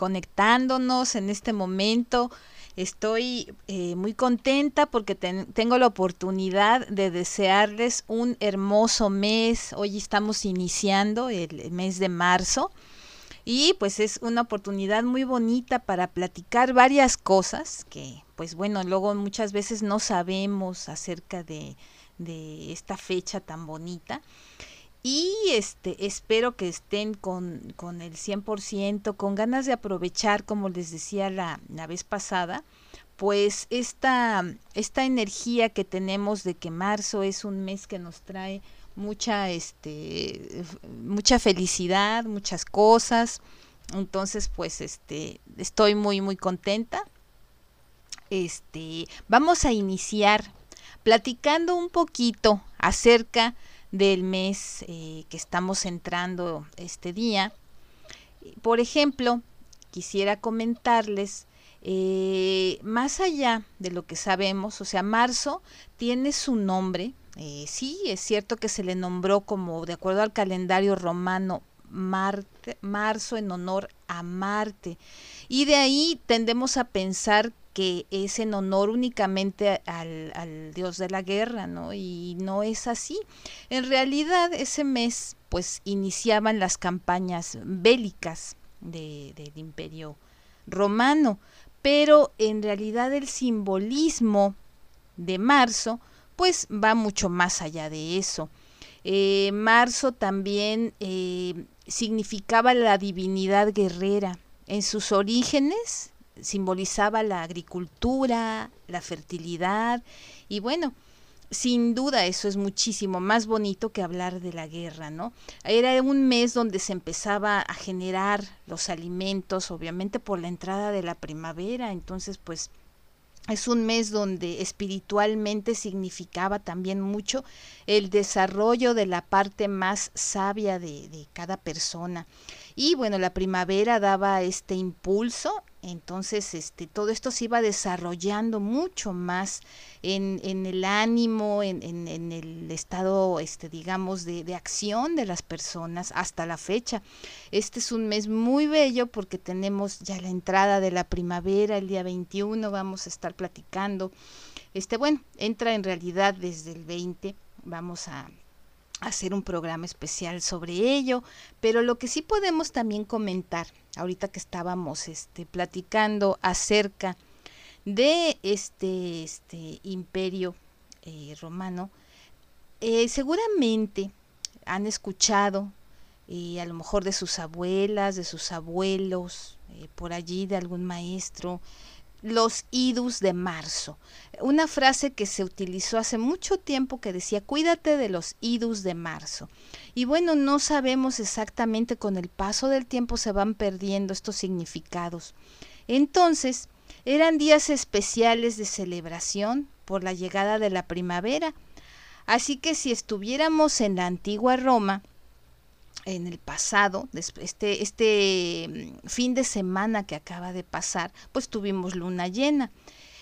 conectándonos en este momento. Estoy eh, muy contenta porque tengo la oportunidad de desearles un hermoso mes. Hoy estamos iniciando el mes de marzo y pues es una oportunidad muy bonita para platicar varias cosas que pues bueno, luego muchas veces no sabemos acerca de, de esta fecha tan bonita. Y este, espero que estén con, con el 100%, con ganas de aprovechar, como les decía la, la vez pasada, pues esta, esta energía que tenemos de que marzo es un mes que nos trae mucha, este, mucha felicidad, muchas cosas. Entonces, pues, este, estoy muy, muy contenta. Este, vamos a iniciar platicando un poquito acerca del mes eh, que estamos entrando este día. Por ejemplo, quisiera comentarles, eh, más allá de lo que sabemos, o sea, marzo tiene su nombre, eh, sí, es cierto que se le nombró como, de acuerdo al calendario romano, Marte, marzo en honor a Marte. Y de ahí tendemos a pensar que es en honor únicamente al, dios de la guerra, ¿no? Y no es así. En realidad, ese mes, pues, iniciaban las campañas bélicas del imperio romano, pero en realidad el simbolismo de marzo, pues, va mucho más allá de eso. Eh, marzo también eh, significaba la divinidad guerrera. En sus orígenes simbolizaba la agricultura, la fertilidad y bueno, sin duda eso es muchísimo más bonito que hablar de la guerra, ¿no? Era un mes donde se empezaba a generar los alimentos, obviamente por la entrada de la primavera, entonces pues es un mes donde espiritualmente significaba también mucho el desarrollo de la parte más sabia de, cada persona. Y bueno, la primavera daba este impulso entonces, este, todo esto se iba desarrollando mucho más en, en el ánimo, en, en, el estado, este, digamos, de, de, acción de las personas hasta la fecha. Este es un mes muy bello porque tenemos ya la entrada de la primavera, el día 21 vamos a estar platicando. Este, bueno, entra en realidad desde el 20, vamos a hacer un programa especial sobre ello, pero lo que sí podemos también comentar, ahorita que estábamos este, platicando acerca de este, este imperio eh, romano, eh, seguramente han escuchado eh, a lo mejor de sus abuelas, de sus abuelos, por allí de algún maestro, los idus de marzo. Una frase que se utilizó hace mucho tiempo que decía, cuídate de los idus de marzo. Y bueno, no sabemos exactamente con el paso del tiempo se van perdiendo estos significados. Entonces, eran días especiales de celebración por la llegada de la primavera. Así que si estuviéramos en la antigua Roma, en el pasado, este, este mm, fin de semana que acaba de pasar, pues tuvimos luna llena.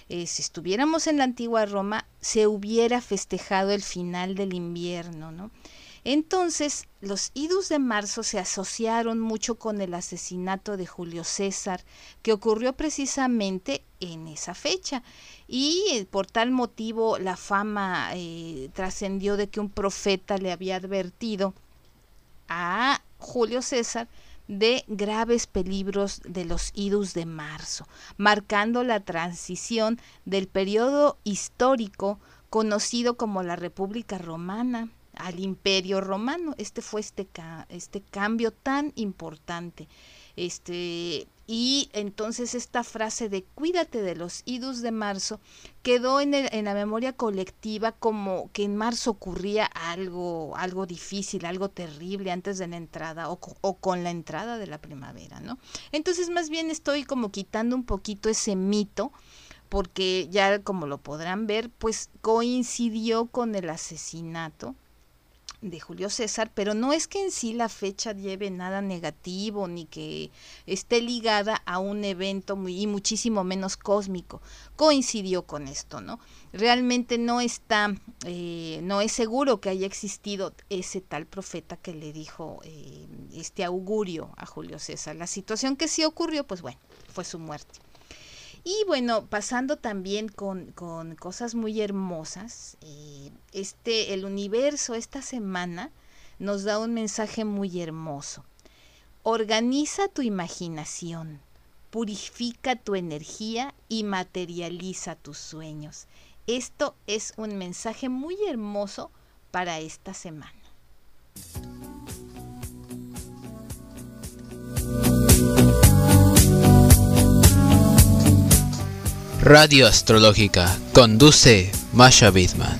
Eh, si estuviéramos en la antigua Roma, se hubiera festejado el final del invierno, ¿no? Entonces, los idus de marzo se asociaron mucho con el asesinato de Julio César, que ocurrió precisamente en esa fecha. Y eh, por tal motivo la fama eh, trascendió de que un profeta le había advertido a Julio César de graves peligros de los idus de marzo, marcando la transición del periodo histórico conocido como la República Romana al imperio romano. Este fue este, este cambio tan importante. Este, y entonces esta frase de cuídate de los idus de marzo quedó en, el, en la memoria colectiva como que en marzo ocurría algo, algo difícil, algo terrible antes de la entrada o, o con la entrada de la primavera, ¿no? Entonces más bien estoy como quitando un poquito ese mito porque ya como lo podrán ver, pues coincidió con el asesinato de Julio César, pero no es que en sí la fecha lleve nada negativo ni que esté ligada a un evento muy, y muchísimo menos cósmico. Coincidió con esto, ¿no? Realmente no está, eh, no es seguro que haya existido ese tal profeta que le dijo eh, este augurio a Julio César. La situación que sí ocurrió, pues bueno, fue su muerte. Y bueno, pasando también con, cosas muy hermosas, eh, este, el universo esta semana nos da un mensaje muy hermoso. Organiza tu imaginación, purifica tu energía y materializa tus sueños. Esto es un mensaje muy hermoso para esta semana. Radio Astrológica. Conduce Masha Bidman.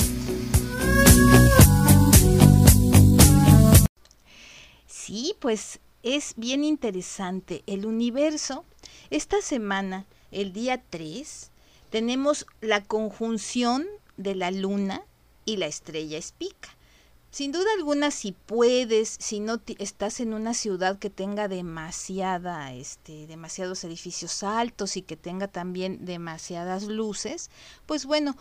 Sí, pues es bien interesante. El universo, esta semana, el día 3, tenemos la conjunción de la luna y la estrella espica. Sin duda alguna, si puedes, si no estás en una ciudad que tenga demasiada, este, demasiados edificios altos y que tenga también demasiadas luces, pues bueno,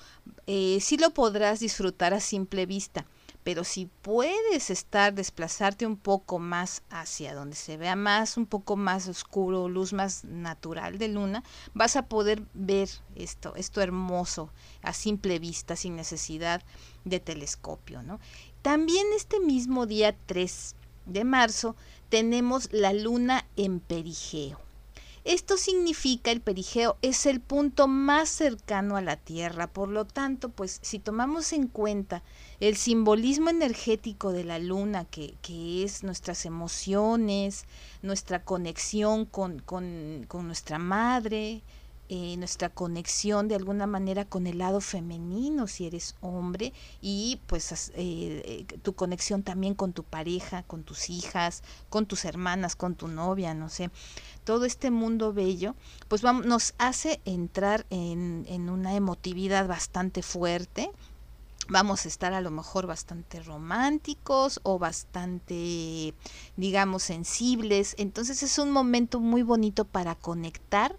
eh, sí lo podrás disfrutar a simple vista. Pero si puedes estar, desplazarte un poco más hacia donde se vea más, un poco más oscuro, luz más natural de luna, vas a poder ver esto, esto hermoso a simple vista, sin necesidad de telescopio, ¿no? También este mismo día 3 de marzo tenemos la luna en perigeo. Esto significa el perigeo es el punto más cercano a la Tierra, por lo tanto, pues si tomamos en cuenta el simbolismo energético de la luna, que, que es nuestras emociones, nuestra conexión con, con, con nuestra madre, eh, nuestra conexión de alguna manera con el lado femenino si eres hombre y pues eh, eh, tu conexión también con tu pareja, con tus hijas, con tus hermanas, con tu novia, no sé, todo este mundo bello, pues vamos, nos hace entrar en, en una emotividad bastante fuerte, vamos a estar a lo mejor bastante románticos o bastante, digamos, sensibles. Entonces es un momento muy bonito para conectar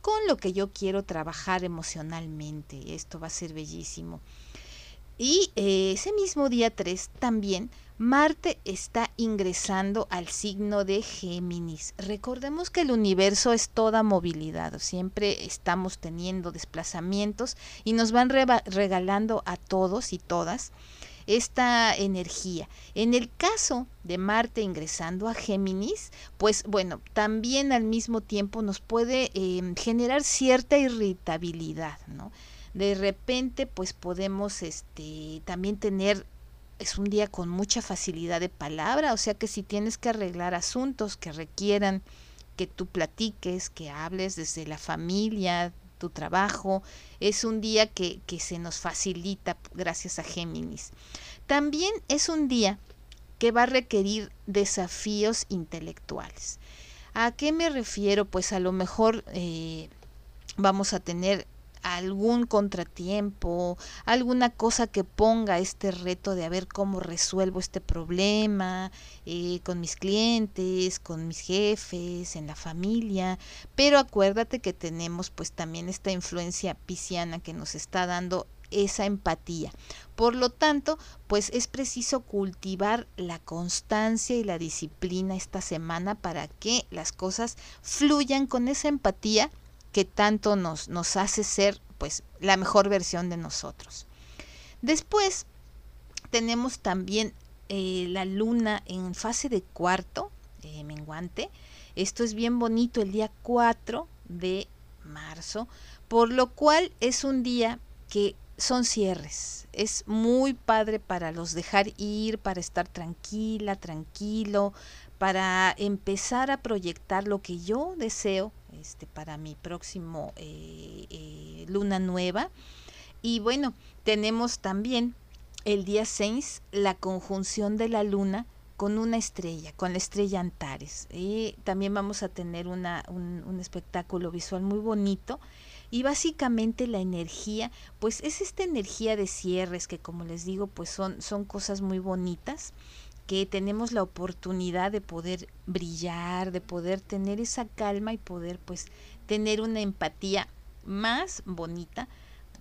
con lo que yo quiero trabajar emocionalmente. Esto va a ser bellísimo. Y eh, ese mismo día 3 también Marte está ingresando al signo de Géminis. Recordemos que el universo es toda movilidad, siempre estamos teniendo desplazamientos y nos van regalando a todos y todas esta energía. En el caso de Marte ingresando a Géminis, pues bueno, también al mismo tiempo nos puede em, generar cierta irritabilidad, ¿no? De repente, pues podemos este, también tener es un día con mucha facilidad de palabra, o sea que si tienes que arreglar asuntos que requieran que tú platiques, que hables desde la familia, tu trabajo, es un día que, que se nos facilita gracias a Géminis. También es un día que va a requerir desafíos intelectuales. ¿A qué me refiero? Pues a lo mejor eh, vamos a tener algún contratiempo, alguna cosa que ponga este reto de a ver cómo resuelvo este problema eh, con mis clientes, con mis jefes, en la familia, pero acuérdate que tenemos pues también esta influencia pisciana que nos está dando esa empatía. Por lo tanto, pues es preciso cultivar la constancia y la disciplina esta semana para que las cosas fluyan con esa empatía que tanto nos, nos hace ser pues la mejor versión de nosotros. Después tenemos también eh, la luna en fase de cuarto, eh, menguante. Esto es bien bonito el día 4 de marzo, por lo cual es un día que son cierres. Es muy padre para los dejar ir, para estar tranquila, tranquilo, para empezar a proyectar lo que yo deseo este, para mi próximo eh, eh, luna nueva. Y bueno, tenemos también el día 6 la conjunción de la luna con una estrella, con la estrella Antares. Y también vamos a tener una, un, un espectáculo visual muy bonito y básicamente la energía, pues es esta energía de cierres que como les digo, pues son, son cosas muy bonitas que tenemos la oportunidad de poder brillar, de poder tener esa calma y poder pues tener una empatía más bonita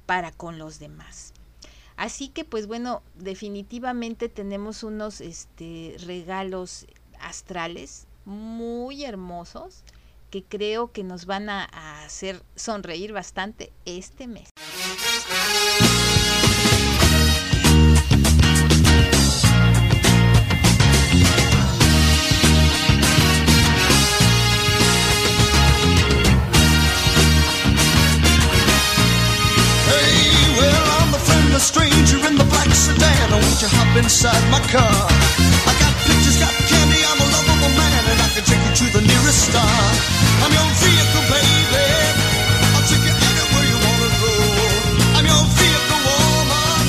para con los demás. Así que pues bueno, definitivamente tenemos unos este, regalos astrales muy hermosos que creo que nos van a, a hacer sonreír bastante este mes. Inside my car? I got pictures, got candy. I'm a lovable man, and I can take you to the nearest star. I'm your vehicle, baby. I'll take you anywhere you wanna go. I'm your vehicle, woman.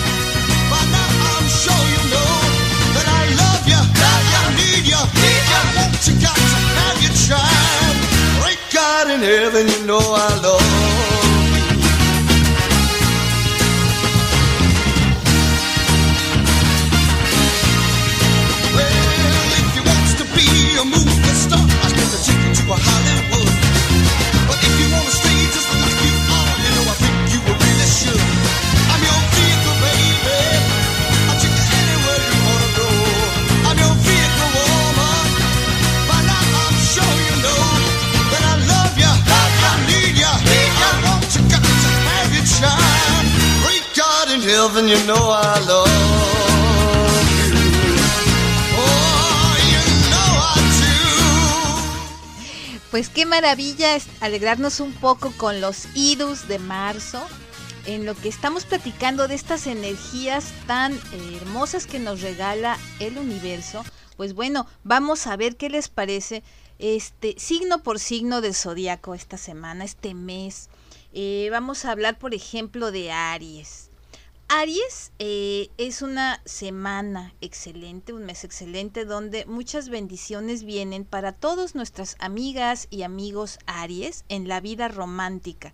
By now I'm sure you know that I love you, you, I need you, need you. I want you, got to have your child. Great God in heaven, you know I love. Pues qué maravilla es alegrarnos un poco con los idus de marzo, en lo que estamos platicando de estas energías tan hermosas que nos regala el universo. Pues bueno, vamos a ver qué les parece este signo por signo del zodiaco esta semana, este mes. Eh, vamos a hablar, por ejemplo, de Aries. Aries eh, es una semana excelente, un mes excelente donde muchas bendiciones vienen para todas nuestras amigas y amigos Aries en la vida romántica.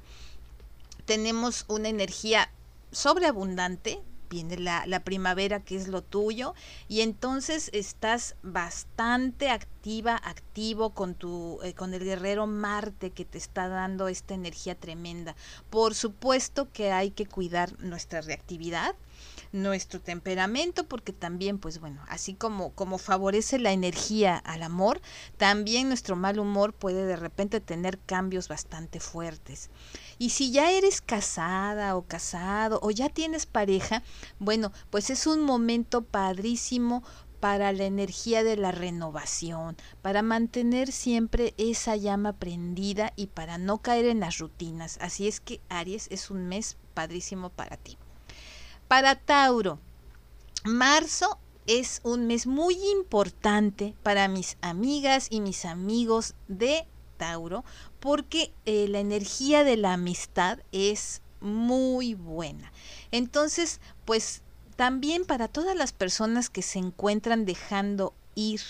Tenemos una energía sobreabundante, viene la, la, primavera que es lo tuyo y entonces estás bastante activa, activo con tu eh, con el guerrero Marte que te está dando esta energía tremenda. Por supuesto que hay que cuidar nuestra reactividad, nuestro temperamento porque también pues bueno así como como favorece la energía al amor también nuestro mal humor puede de repente tener cambios bastante fuertes y si ya eres casada o casado o ya tienes pareja bueno pues es un momento padrísimo para la energía de la renovación, para mantener siempre esa llama prendida y para no caer en las rutinas. Así es que Aries es un mes padrísimo para ti. Para Tauro, marzo es un mes muy importante para mis amigas y mis amigos de Tauro porque eh, la energía de la amistad es muy buena. Entonces, pues también para todas las personas que se encuentran dejando ir,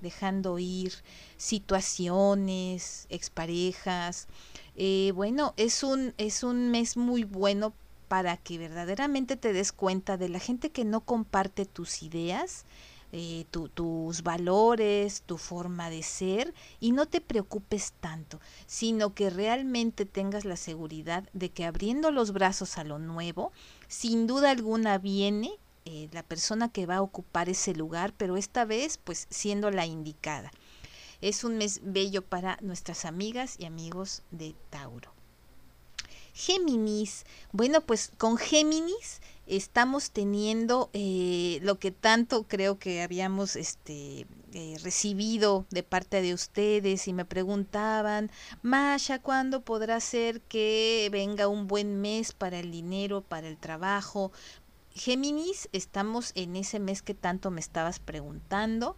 dejando ir situaciones, exparejas, eh, bueno, es un, es un mes muy bueno para que verdaderamente te des cuenta de la gente que no comparte tus ideas, eh, tus valores, tu forma de ser y no te preocupes tanto, sino que realmente tengas la seguridad de que abriendo los brazos a lo nuevo, sin duda alguna viene eh, la persona que va a ocupar ese lugar, pero esta vez pues siendo la indicada. Es un mes bello para nuestras amigas y amigos de Tauro. Géminis, bueno pues con Géminis estamos teniendo eh, lo que tanto creo que habíamos este, eh, recibido de parte de ustedes y me preguntaban, Masha, ¿cuándo podrá ser que venga un buen mes para el dinero, para el trabajo? Géminis, estamos en ese mes que tanto me estabas preguntando.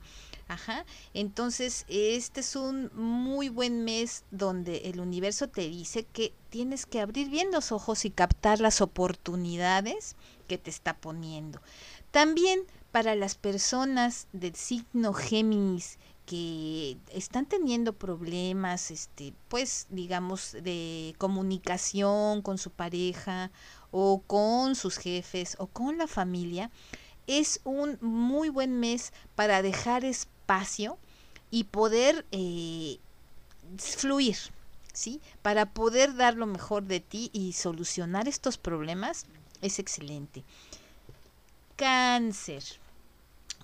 Ajá. Entonces, este es un muy buen mes donde el universo te dice que tienes que abrir bien los ojos y captar las oportunidades que te está poniendo. También para las personas del signo Géminis que están teniendo problemas, este, pues digamos, de comunicación con su pareja o con sus jefes o con la familia, es un muy buen mes para dejar espacio y poder eh, fluir, ¿sí? Para poder dar lo mejor de ti y solucionar estos problemas es excelente. Cáncer.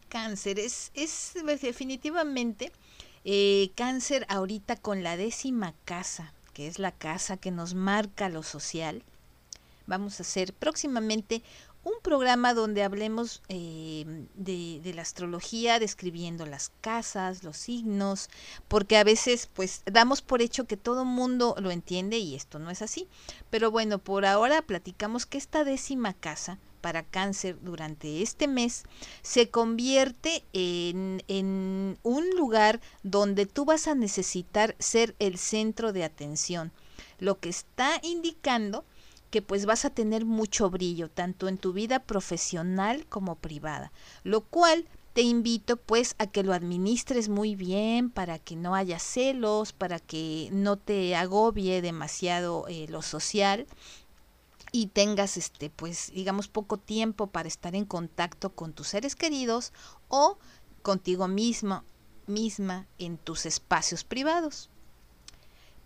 Cáncer es, es definitivamente eh, cáncer ahorita con la décima casa, que es la casa que nos marca lo social. Vamos a hacer próximamente un programa donde hablemos eh, de, la astrología, describiendo las casas, los signos, porque a veces pues damos por hecho que todo mundo lo entiende y esto no es así. Pero bueno, por ahora platicamos que esta décima casa para cáncer durante este mes se convierte en un lugar donde tú vas a necesitar ser el centro de atención, lo que está indicando que pues vas a tener mucho brillo, tanto en tu vida profesional como privada, lo cual te invito pues a que lo administres muy bien para que no haya celos, para que no te agobie demasiado eh, lo social y tengas este pues digamos poco tiempo para estar en contacto con tus seres queridos o contigo mismo misma en tus espacios privados.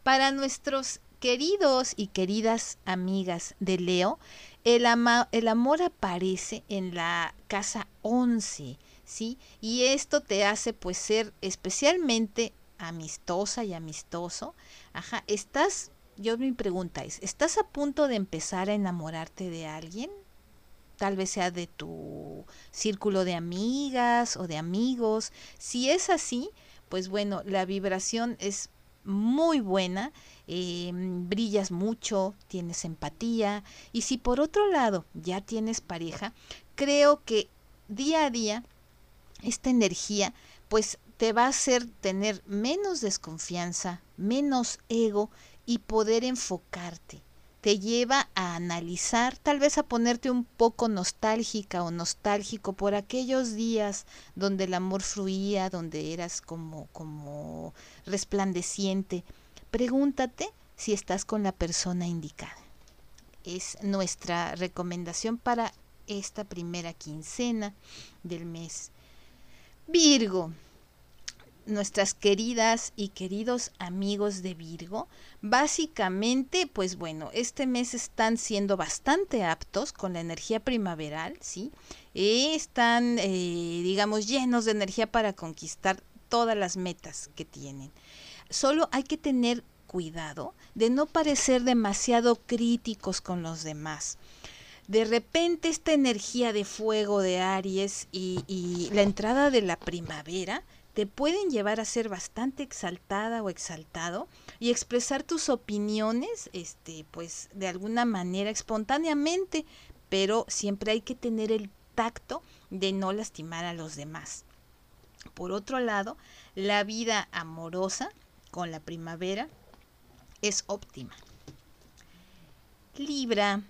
Para nuestros queridos y queridas amigas de Leo, el, ama, el amor aparece en la casa 11, ¿sí? Y esto te hace pues ser especialmente amistosa y amistoso. Ajá, estás, yo mi pregunta es, ¿estás a punto de empezar a enamorarte de alguien? Tal vez sea de tu círculo de amigas o de amigos. Si es así, pues bueno, la vibración es muy buena, eh, brillas mucho, tienes empatía y si por otro lado ya tienes pareja, creo que día a día esta energía pues te va a hacer tener menos desconfianza, menos ego y poder enfocarte. Te lleva a analizar, tal vez a ponerte un poco nostálgica o nostálgico por aquellos días donde el amor fluía, donde eras como, como resplandeciente. Pregúntate si estás con la persona indicada. Es nuestra recomendación para esta primera quincena del mes. Virgo, nuestras queridas y queridos amigos de Virgo, básicamente, pues bueno, este mes están siendo bastante aptos con la energía primaveral, ¿sí? están, eh, digamos, llenos de energía para conquistar todas las metas que tienen. Solo hay que tener cuidado de no parecer demasiado críticos con los demás de repente esta energía de fuego de Aries y, la entrada de la primavera te pueden llevar a ser bastante exaltada o exaltado y expresar tus opiniones, este, pues de alguna manera espontáneamente, pero siempre hay que tener el tacto de no lastimar a los demás. Por otro lado, la vida amorosa con la primavera es óptima. Libra.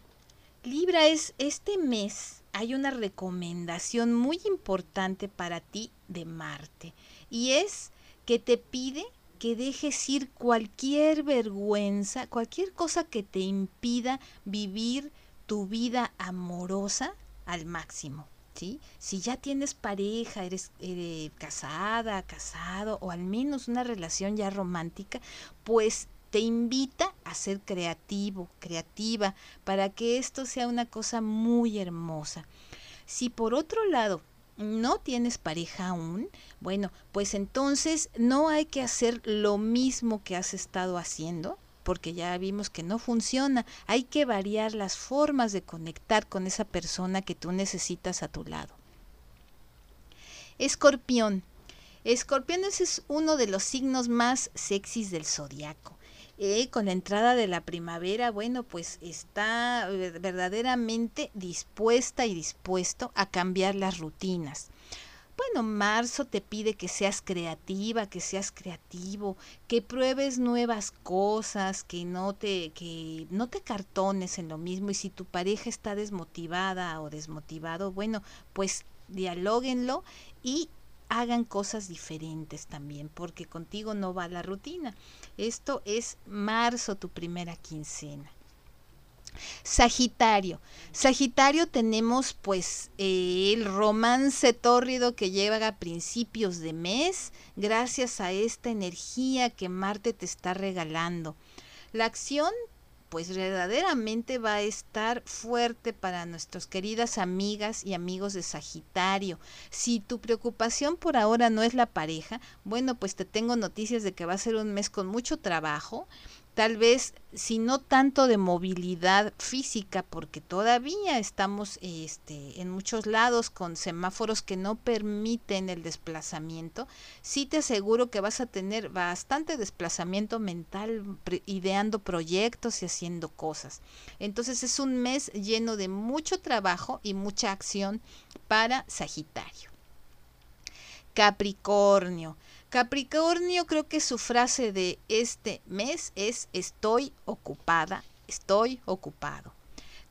Libra es este mes hay una recomendación muy importante para ti de Marte y es que te pide que dejes ir cualquier vergüenza, cualquier cosa que te impida vivir tu vida amorosa al máximo. ¿sí? Si ya tienes pareja, eres, eres casada, casado o al menos una relación ya romántica, pues te invita a ser creativo, creativa, para que esto sea una cosa muy hermosa. Si por otro lado no tienes pareja aún, bueno, pues entonces no hay que hacer lo mismo que has estado haciendo, porque ya vimos que no funciona. Hay que variar las formas de conectar con esa persona que tú necesitas a tu lado. Escorpión. Escorpión es uno de los signos más sexys del zodiaco. Eh, con la entrada de la primavera, bueno, pues está verdaderamente dispuesta y dispuesto a cambiar las rutinas. Bueno, marzo te pide que seas creativa, que seas creativo, que pruebes nuevas cosas, que no te que no te cartones en lo mismo y si tu pareja está desmotivada o desmotivado, bueno, pues dialóguenlo y hagan cosas diferentes también, porque contigo no va la rutina. Esto es marzo, tu primera quincena. Sagitario. Sagitario tenemos pues eh, el romance tórrido que llega a principios de mes gracias a esta energía que Marte te está regalando. La acción pues verdaderamente va a estar fuerte para nuestras queridas amigas y amigos de Sagitario. Si tu preocupación por ahora no es la pareja, bueno, pues te tengo noticias de que va a ser un mes con mucho trabajo tal vez si no tanto de movilidad física porque todavía estamos este, en muchos lados con semáforos que no permiten el desplazamiento, sí te aseguro que vas a tener bastante desplazamiento mental ideando proyectos y haciendo cosas. Entonces es un mes lleno de mucho trabajo y mucha acción para Sagitario. Capricornio. Capricornio creo que su frase de este mes es estoy ocupada, estoy ocupado.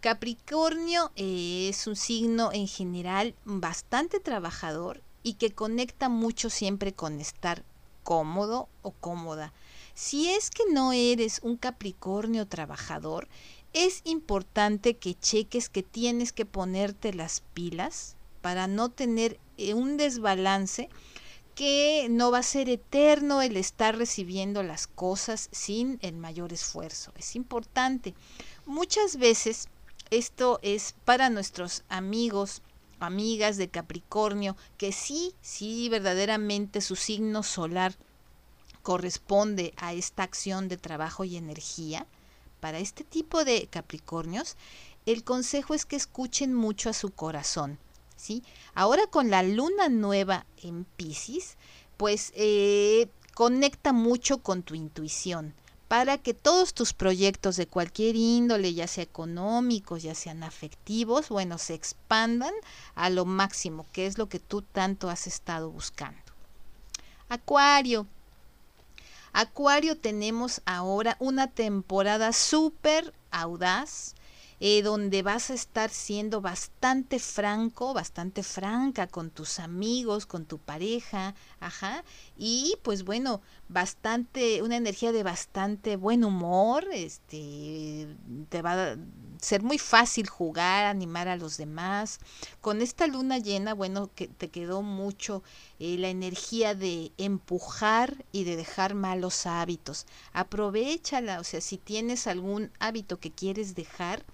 Capricornio eh, es un signo en general bastante trabajador y que conecta mucho siempre con estar cómodo o cómoda. Si es que no eres un Capricornio trabajador, es importante que cheques que tienes que ponerte las pilas para no tener eh, un desbalance que no va a ser eterno el estar recibiendo las cosas sin el mayor esfuerzo. Es importante. Muchas veces esto es para nuestros amigos, amigas de Capricornio, que sí, sí, verdaderamente su signo solar corresponde a esta acción de trabajo y energía. Para este tipo de Capricornios, el consejo es que escuchen mucho a su corazón Ahora con la luna nueva en Pisces, pues eh, conecta mucho con tu intuición para que todos tus proyectos de cualquier índole, ya sea económicos, ya sean afectivos, bueno, se expandan a lo máximo, que es lo que tú tanto has estado buscando. Acuario. Acuario tenemos ahora una temporada súper audaz, eh, donde vas a estar siendo bastante franco, bastante franca con tus amigos, con tu pareja, ajá, y pues bueno, bastante, una energía de bastante buen humor, este, te va a ser muy fácil jugar, animar a los demás. Con esta luna llena, bueno, que te quedó mucho eh, la energía de empujar y de dejar malos hábitos. Aprovechala, o sea, si tienes algún hábito que quieres dejar,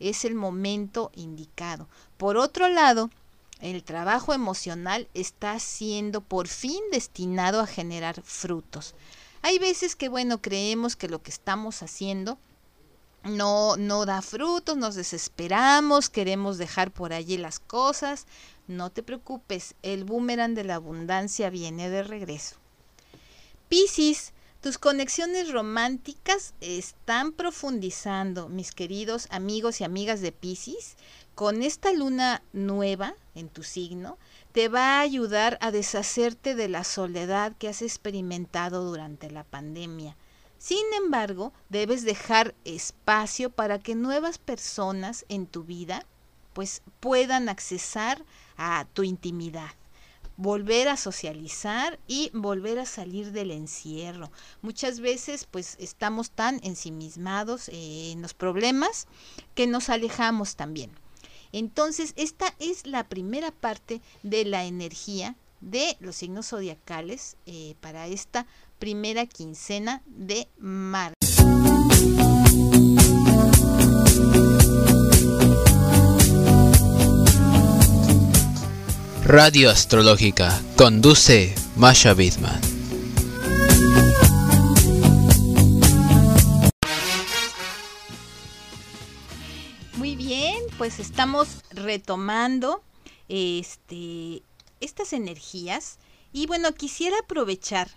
es el momento indicado. Por otro lado, el trabajo emocional está siendo por fin destinado a generar frutos. Hay veces que, bueno, creemos que lo que estamos haciendo no, no da frutos, nos desesperamos, queremos dejar por allí las cosas. No te preocupes, el boomerang de la abundancia viene de regreso. Piscis, tus conexiones románticas están profundizando, mis queridos amigos y amigas de Pisces. Con esta luna nueva en tu signo, te va a ayudar a deshacerte de la soledad que has experimentado durante la pandemia. Sin embargo, debes dejar espacio para que nuevas personas en tu vida pues puedan accesar a tu intimidad volver a socializar y volver a salir del encierro. Muchas veces pues estamos tan ensimismados eh, en los problemas que nos alejamos también. Entonces, esta es la primera parte de la energía de los signos zodiacales eh, para esta primera quincena de marzo. Radio Astrológica. Conduce Masha Bisman. Muy bien, pues estamos retomando este, estas energías y bueno, quisiera aprovechar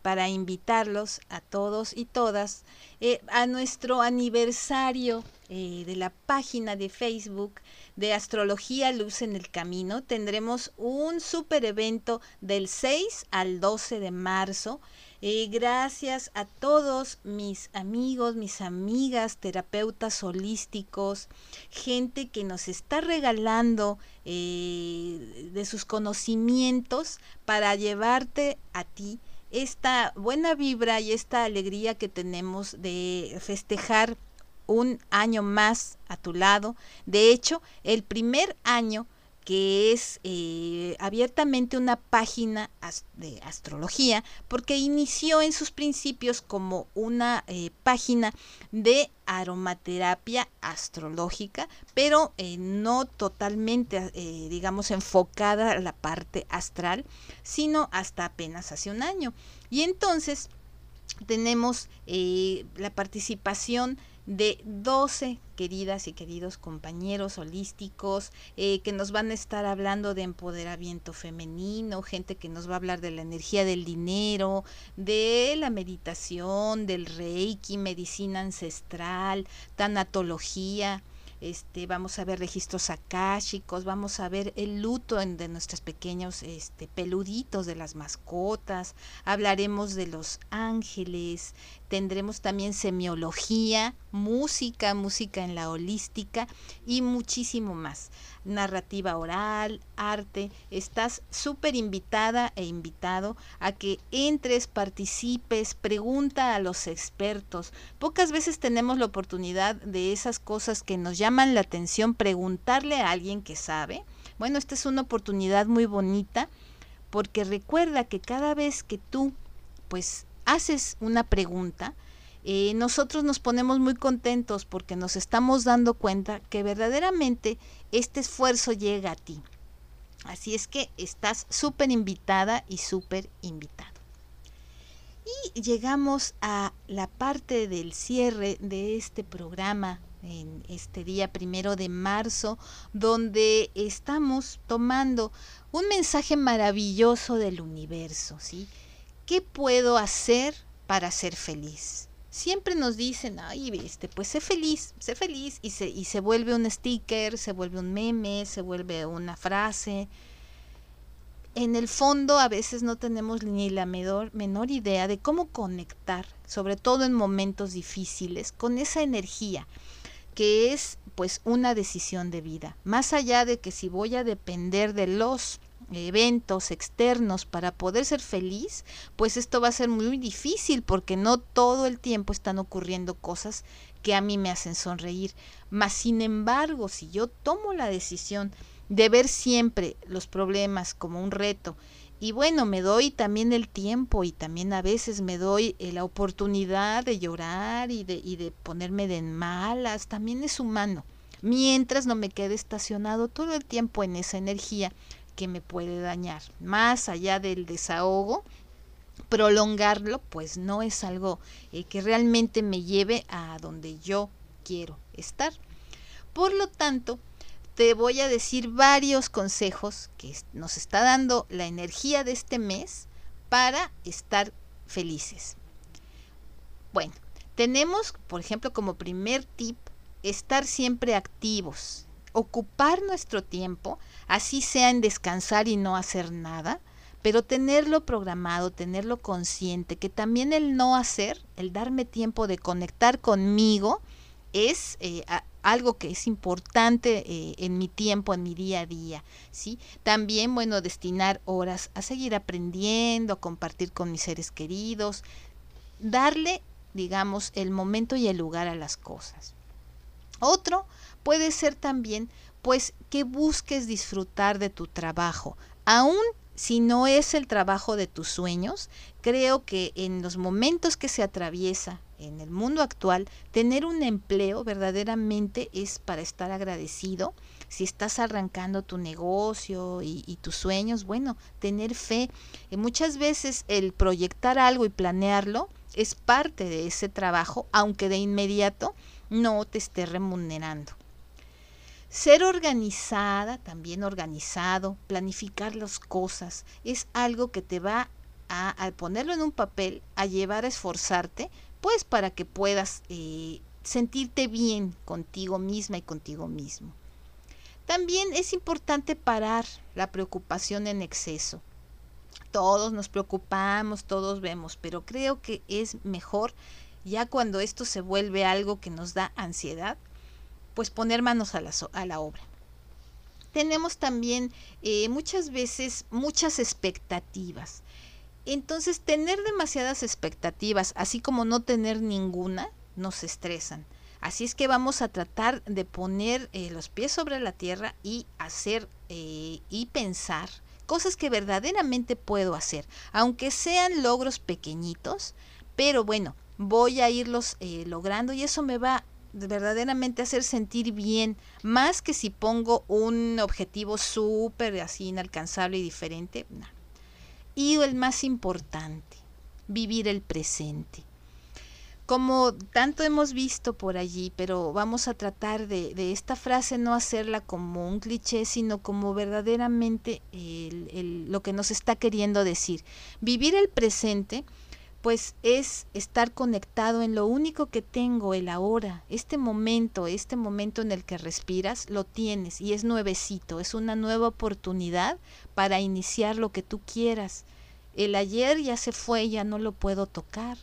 para invitarlos a todos y todas eh, a nuestro aniversario eh, de la página de Facebook de Astrología Luz en el Camino. Tendremos un super evento del 6 al 12 de marzo. Eh, gracias a todos mis amigos, mis amigas, terapeutas holísticos, gente que nos está regalando de sus conocimientos para llevarte a ti esta buena vibra y esta alegría que tenemos de festejar un año más a tu lado. De hecho, el primer año que es eh, abiertamente una página de astrología, porque inició en sus principios como una eh, página de aromaterapia astrológica, pero eh, no totalmente, digamos, enfocada a la parte astral, sino hasta apenas hace un año. Y entonces tenemos la participación de 12 queridas y queridos compañeros holísticos eh, que nos van a estar hablando de empoderamiento femenino, gente que nos va a hablar de la energía del dinero, de la meditación, del reiki, medicina ancestral, tanatología, este, vamos a ver registros akáshicos, vamos a ver el luto de nuestros pequeños este, peluditos de las mascotas, hablaremos de los ángeles, tendremos también semiología, música, música en la holística y muchísimo más. Narrativa oral, arte. Estás súper invitada e invitado a que entres, participes, pregunta a los expertos. Pocas veces tenemos la oportunidad de esas cosas que nos llaman la atención, preguntarle a alguien que sabe. Bueno, esta es una oportunidad muy bonita porque recuerda que cada vez que tú pues haces una pregunta, eh, nosotros nos ponemos muy contentos porque nos estamos dando cuenta que verdaderamente este esfuerzo llega a ti. Así es que estás súper invitada y súper invitado. Y llegamos a la parte del cierre de este programa en este día primero de marzo, donde estamos tomando un mensaje maravilloso del universo, ¿sí? ¿qué puedo hacer para ser feliz? Siempre nos dicen, ay, este, pues sé feliz, sé feliz, y se, y se vuelve un sticker, se vuelve un meme, se vuelve una frase. En el fondo a veces no tenemos ni la menor, menor idea de cómo conectar, sobre todo en momentos difíciles, con esa energía que es pues una decisión de vida. Más allá de que si voy a depender de los eventos externos para poder ser feliz, pues esto va a ser muy difícil porque no todo el tiempo están ocurriendo cosas que a mí me hacen sonreír. Mas, sin embargo, si yo tomo la decisión de ver siempre los problemas como un reto, y bueno, me doy también el tiempo y también a veces me doy eh, la oportunidad de llorar y de, y de ponerme de malas, también es humano, mientras no me quede estacionado todo el tiempo en esa energía que me puede dañar. Más allá del desahogo, prolongarlo, pues no es algo eh, que realmente me lleve a donde yo quiero estar. Por lo tanto, te voy a decir varios consejos que nos está dando la energía de este mes para estar felices. Bueno, tenemos, por ejemplo, como primer tip, estar siempre activos, ocupar nuestro tiempo, así sea en descansar y no hacer nada, pero tenerlo programado, tenerlo consciente, que también el no hacer, el darme tiempo de conectar conmigo, es eh, algo que es importante eh, en mi tiempo, en mi día a día, ¿sí? También, bueno, destinar horas a seguir aprendiendo, a compartir con mis seres queridos, darle, digamos, el momento y el lugar a las cosas. Otro puede ser también pues que busques disfrutar de tu trabajo, aún si no es el trabajo de tus sueños, creo que en los momentos que se atraviesa en el mundo actual, tener un empleo verdaderamente es para estar agradecido. Si estás arrancando tu negocio y, tus sueños, bueno, tener fe. Y muchas veces el proyectar algo y planearlo es parte de ese trabajo, aunque de inmediato no te esté remunerando. Ser organizada, también organizado, planificar las cosas, es algo que te va a, al ponerlo en un papel, a llevar a esforzarte, pues para que puedas eh, sentirte bien contigo misma y contigo mismo. También es importante parar la preocupación en exceso. Todos nos preocupamos, todos vemos, pero creo que es mejor ya cuando esto se vuelve algo que nos da ansiedad, pues poner manos a la, a la obra. Tenemos también eh, muchas veces muchas expectativas. Entonces, tener demasiadas expectativas, así como no tener ninguna, nos estresan. Así es que vamos a tratar de poner eh, los pies sobre la tierra y hacer eh, y pensar cosas que verdaderamente puedo hacer, aunque sean logros pequeñitos, pero bueno, voy a irlos logrando y eso me va verdaderamente hacer sentir bien, más que si pongo un objetivo súper así inalcanzable y diferente. Y el más importante, vivir el presente. Como tanto hemos visto por allí, pero vamos a tratar de, de esta frase no hacerla como un cliché, sino como verdaderamente lo que nos está queriendo decir. Vivir el presente pues es estar conectado en lo único que tengo, el ahora, este momento, este momento en el que respiras, lo tienes y es nuevecito, es una nueva oportunidad para iniciar lo que tú quieras. El ayer ya se fue, ya no lo puedo tocar.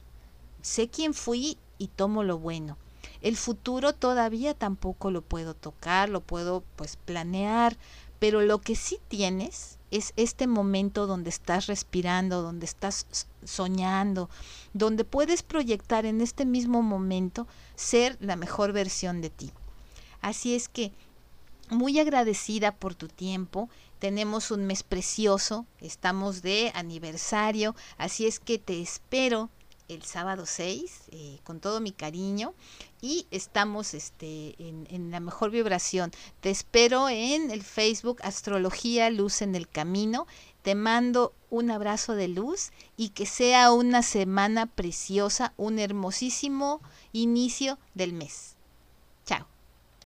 Sé quién fui y tomo lo bueno. El futuro todavía tampoco lo puedo tocar, lo puedo pues planear, pero lo que sí tienes es este momento donde estás respirando, donde estás soñando, donde puedes proyectar en este mismo momento ser la mejor versión de ti. Así es que muy agradecida por tu tiempo. Tenemos un mes precioso, estamos de aniversario, así es que te espero el sábado 6 eh, con todo mi cariño y estamos este, en, en, la mejor vibración. Te espero en el Facebook Astrología Luz en el Camino. Te mando un abrazo de luz y que sea una semana preciosa, un hermosísimo inicio del mes. Chao.